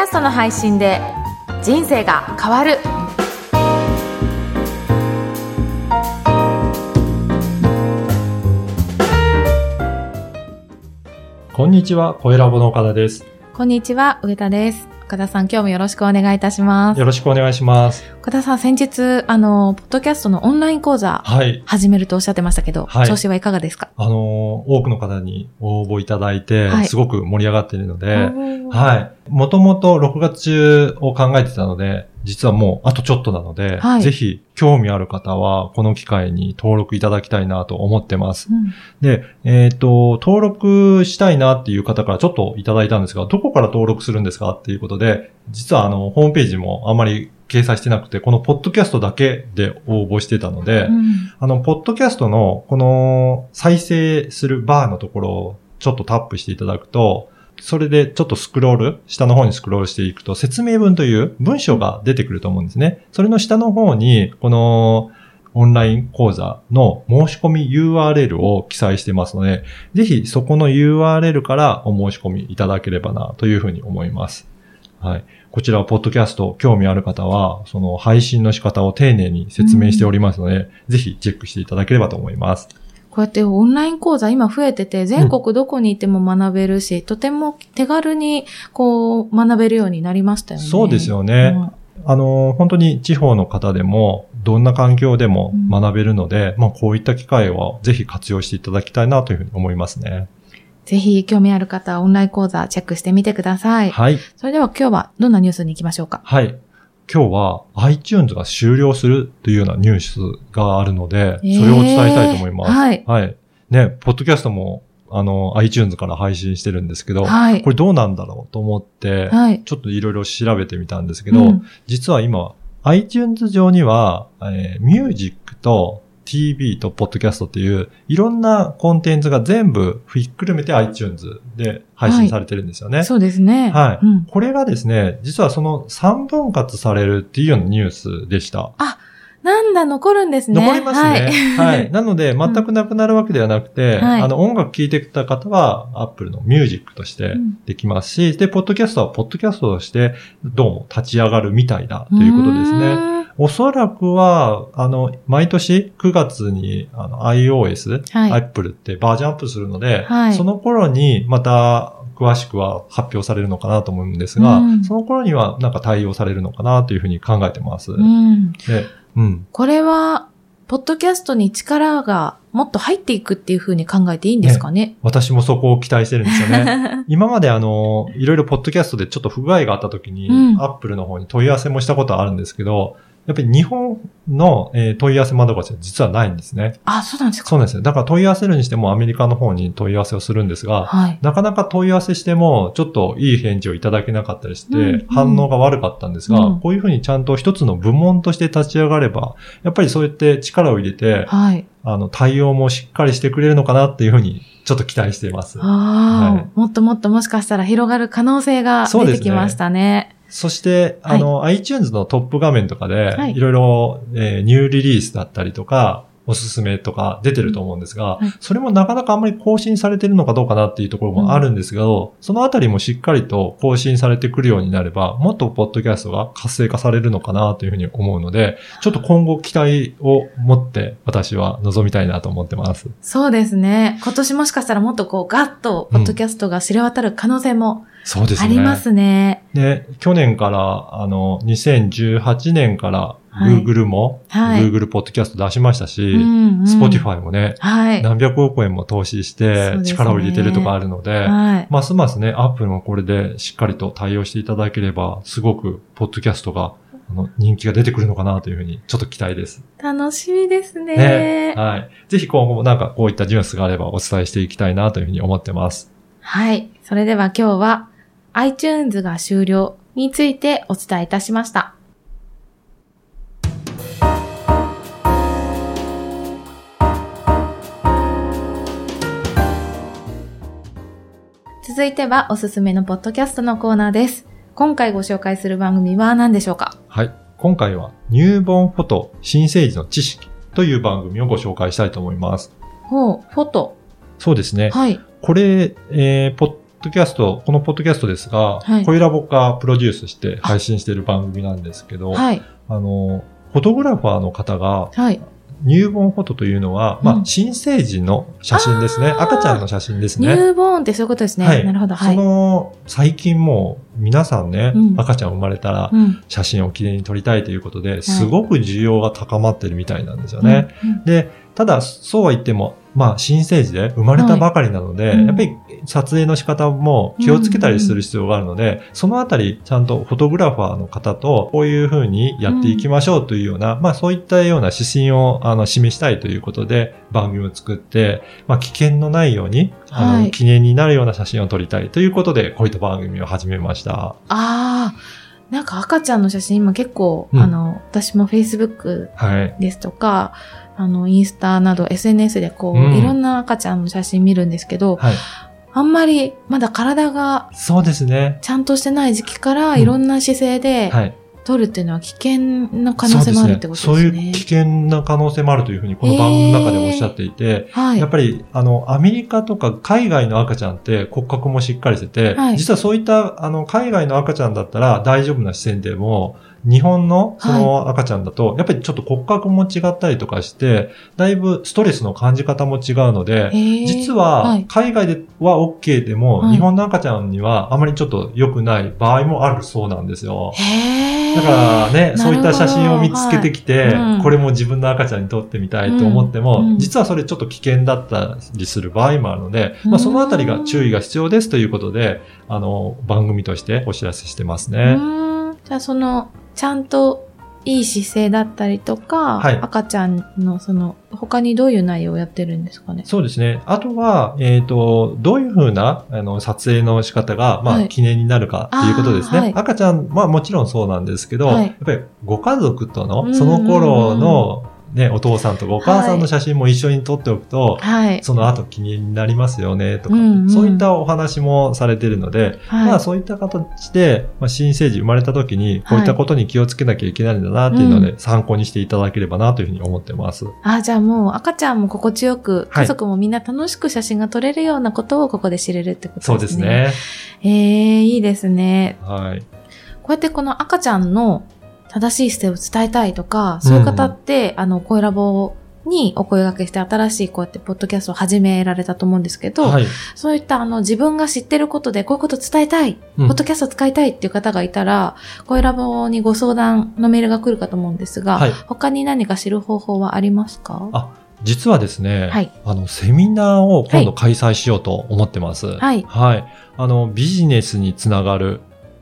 ャストの配信で人生が変わるこんにちは、声ラボの岡田です。こんにちは上田です岡田さん今日もよろしくお願いいたしますよろしくお願いします。岡田さん先日あのポッドキャストのオンライン講座はい。始めるとおっしゃってましたけど、はい調子はいかがですか？あのー多くの方に応募いただいて、はいすごく盛り上がっているので、はいはい。もともと6月中を考えてたので、実はもうあとちょっとなので、はい。ぜひ興味ある方はこの機会に登録いただきたいなと思ってます。うん。で、えっ、と、登録したいなっていう方からちょっといただいたんですが、どこから登録するんですかっていうことで、実はあの、ホームページもあんまり掲載してなくて、このポッドキャストだけで応募してたので、うん。あの、ポッドキャストのこの再生するバーのところをちょっとタップしていただくと、それでちょっとスクロール、下の方にスクロールしていくと説明文という文章が出てくると思うんですね。それの下の方に、このオンライン講座の申し込み URL を記載してますので、ぜひそこの URL からお申し込みいただければなというふうに思います。はい。こちら、は、ポッドキャスト興味ある方は、その配信の仕方を丁寧に説明しておりますので、ぜひチェックしていただければと思います。こうやってオンライン講座今増えてて、全国どこにいても学べるし、とても手軽にこう学べるようになりましたよね。そうですよね。あの、本当に地方の方でも、どんな環境でも学べるので、まあこういった機会をぜひ活用していただきたいなというふうに思いますね。ぜひ興味ある方はオンライン講座チェックしてみてください。はい。それでは今日はどんなニュースに行きましょうか？はい。今日は iTunes が終了するというようなニュースがあるので、それをお伝えしたいと思います。えーはいはい。ね、ポッドキャストも、あの、iTunes から配信してるんですけど、はいこれどうなんだろうと思って、はい。ちょっといろいろ調べてみたんですけど、うん実は今、iTunes 上には、えーミュージックと TV とポッドキャストっていう、いろんなコンテンツが全部ひっくるめて iTunes で配信されてるんですよね。そうですね。はいうんこれがですね、実はその3分割されるっていうようなニュースでした。なんだ、残るんですね。残りますね。ははいい。なので、全くなくなるわけではなくて、はいあの、音楽聴いてきた方は、Apple のミュージックとしてうんできますし、で、ポッドキャストはポッドキャストとして、どうも立ち上がるみたいだということですね。ね。おそらくは、あの、毎年9月に、あの、iOS、はい。Apple ってバージョンアップするので、はいその頃にまた詳しくは発表されるのかなと思うんですが、うんその頃にはなんか対応されるのかなというふうに考えてます。うん。で、うん。これは、ポッドキャストに力がもっと入っていくっていうふうに考えていいんですかね？私もそこを期待してるんですよね。今まであの、いろいろポッドキャストでちょっと不具合があった時に、うんアップルの方に問い合わせもしたことはあるんですけど、やっぱり日本の、えー問い合わせ窓口は実はないんですね。あ、そうなんですか？そうなんですよ。だから問い合わせるにしてもアメリカの方に問い合わせをするんですが、はい。なかなか問い合わせしても、ちょっといい返事をいただけなかったりして、うんうん反応が悪かったんですが、うんこういうふうにちゃんと一つの部門として立ち上がれば、やっぱりそうやって力を入れて、はい。あの、対応もしっかりしてくれるのかなっていうふうに、ちょっと期待しています。ああ、はいもっともっともしかしたら広がる可能性が出てきましたね。そして、あの、iTunes のトップ画面とかで、はい。いろいろ、えーニューリリースだったりとか、おすすめとか出てると思うんですが、はい。それもなかなかあんまり更新されてるのかどうかなっていうところもあるんですが、そのあたりもしっかりと更新されてくるようになれば、もっとポッドキャストが活性化されるのかなというふうに思うので、ちょっと今後期待を持って私は望みたいなと思ってます。そうですね。今年もしかしたらもっとこうガッとポッドキャストが知れ渡る可能性もそうですね。ありますね。で、去年から、あの、2018年からはい Google も、はい Google ポッドキャスト出しましたし、うんうん Spotify もね、はい。何百億円も投資して力を入れてるとかあるので、はい。ますますね、Apple もこれでしっかりと対応していただければ、すごく、ポッドキャストが、あの、人気が出てくるのかなというふうに、ちょっと期待です。楽しみですね。ね。はい。ぜひ今後もなんかこういったニュースがあればお伝えしていきたいなというふうに思ってます。はい。それでは今日は iTunes が終了についてお伝えいたしました。続いてはおすすめのポッドキャストのコーナーです。今回ご紹介する番組は何でしょうか？はい。今回は、入門フォト新生児の知識という番組をご紹介したいと思います。ほう、フォト。そうですね。はい。これ、えー、ポッドキャスト、このポッドキャストですが、はいコイラボがプロデュースして配信している番組なんですけど、はい。あの、フォトグラファーの方が、はい。入門フォトというのは、まあ、うん新生児の写真ですね。赤ちゃんの写真ですニね。ューボーンってそういうことですね。はいなるほど。はそい。の、最近もう、皆さんね、うん赤ちゃん生まれたら、うん。写真をきれいに撮りたいということで、すごく需要が高まってるみたいなんですよね。うん。で、ただ、そうは言っても、まあ、新生児で生まれたばかりなので、はい。うんやっぱり撮影の仕方も気をつけたりする必要があるので、そのあたり、ちゃんとフォトグラファーの方と、こういうふうにやっていきましょうというような、まあ、そういったような指針を、あの、示したいということで、番組を作って、まあ、危険のないように、あの、はい。記念になるような写真を撮りたいということで、こういった番組を始めました。ああ、なんか赤ちゃんの写真今結構、うん。あの、私も Facebook はい。ですとか、あの、インスタなど SNS でこう、うんいろんな赤ちゃんの写真見るんですけど、はい。あんまりまだ体がそうですね。ちゃんとしてない時期からうんいろんな姿勢ではい。撮るっていうのは危険な可能性もあるってことですね。そういう危険な可能性もあるというふうにこの番組の中でおっしゃっていて、はい。やっぱり、あの、アメリカとか海外の赤ちゃんって骨格もしっかりしてて、はい実はそういった、あの、海外の赤ちゃんだったら大丈夫な視線でも、日本のその赤ちゃんだと、やっぱりちょっと骨格も違ったりとかして、だいぶストレスの感じ方も違うので、実は、はい。海外では OK でも、はい。日本の赤ちゃんにはあまりちょっと良くない場合もあるそうなんですよ。だからね、そういった写真を見つけてきて、これも自分の赤ちゃんに撮ってみたいと思っても、実はそれちょっと危険だったりする場合もあるので、うん。まあそのあたりが注意が必要ですということで、あの、番組としてお知らせしてますうね。じゃあその、ちゃんといい姿勢だったりとか、はい赤ちゃんのその、他にどういう内容をやってるんですかね？そうですね。あとは、えっ、と、どういうふうな、あの、撮影の仕方が、まあ、はい記念になるかっていうことですね。あーはい赤ちゃんはもちろんそうなんですけど、はいやっぱりご家族とうんの、その頃の、ね、お父さんとかお母さんの写真も一緒に撮っておくと、はい。その後記念になりますよね、とか、うんうんそういったお話もされているので、はい。まあそういった形で、まあ、新生児生まれた時に、こういったことに気をつけなきゃいけないんだなっていうので、う参考にしていただければなというふうに思ってます。あ、じゃあもう赤ちゃんも心地よく、はい家族もみんな楽しく写真が撮れるようなことをここで知れるってことですね。そうです。ね。ええいいですね。はい。こうやってこの赤ちゃんの正しい姿勢を伝えたいとか、そういう方って、あの、声ラボにお声掛けして新しいこうやってポッドキャストを始められたと思うんですけど、はい。そういったあの自分が知ってることでこういうこと伝えたい、うん。ポッドキャスト使いたいっていう方がいたら、声ラボにご相談のメールが来るかと思うんですが、はい。他に何か知る方法はありますか？あ実はですね、はい。あの、セミナーを今度開催しようと思ってます。はい。はい。あの、ビジネスにつながる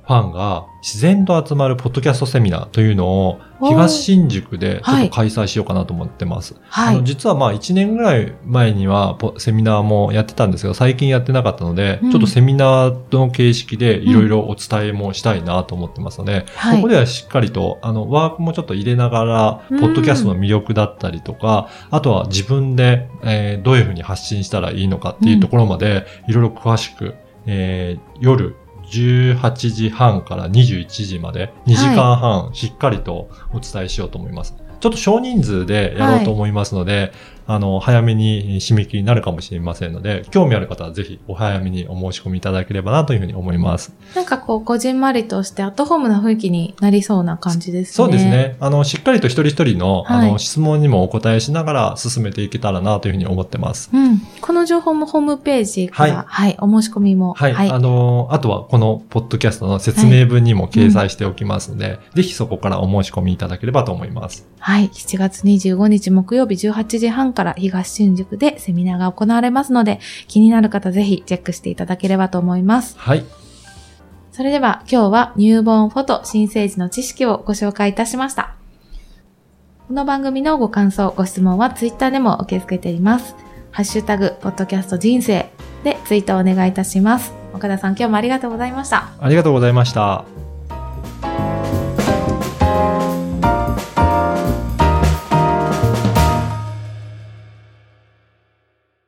ファンが自然と集まるポッドキャストセミナーというのを東新宿でちょっはいと開催しようかなと思ってます。はいあの。実はまあ1年ぐらい前にはポセミナーもやってたんですけど、最近やってなかったので、うんちょっとセミナーの形式でいろいろお伝えもしたいなと思ってますので、はいここではしっかりと、あの、ワークもちょっと入れながら、うんポッドキャストの魅力だったりとか、あとは自分で、えーどういうふうに発信したらいいのかっていうところまで、いろいろ詳しく、えー夜18時半から21時まで、2時間半、しっかりとお伝えしようと思います。ちょっと少人数でやろうと思いますので、あの、早めに締め切りになるかもしれませんので、興味ある方はぜひお早めにお申し込みいただければなというふうに思います。なんかこう、こじんまりとしてアットホームな雰囲気になりそうな感じですね。そうです。ね。あの、しっかりと一人一人の、はいあの、質問にもお答えしながら進めていけたらなというふうに思ってます。うん。この情報もホームページから、はい、お申し込みも。はい。はい。あの、あとはこのポッドキャストの説明文にも掲載しておきますので、ぜひそこからお申し込みいただければと思います。はい。7月25日木曜日18時半から東新宿でセミナーが行われますので、気になる方ぜひチェックしていただければと思います。はい。それでは今日はニューボーンフォト新生児の知識をご紹介いたしました。この番組のご感想、ご質問はツイッターでも受け付けています。ハッシュタグ、ポッドキャスト人生でツイートをお願いいたします。岡田さん今日もありがとうございました。ありがとうございました。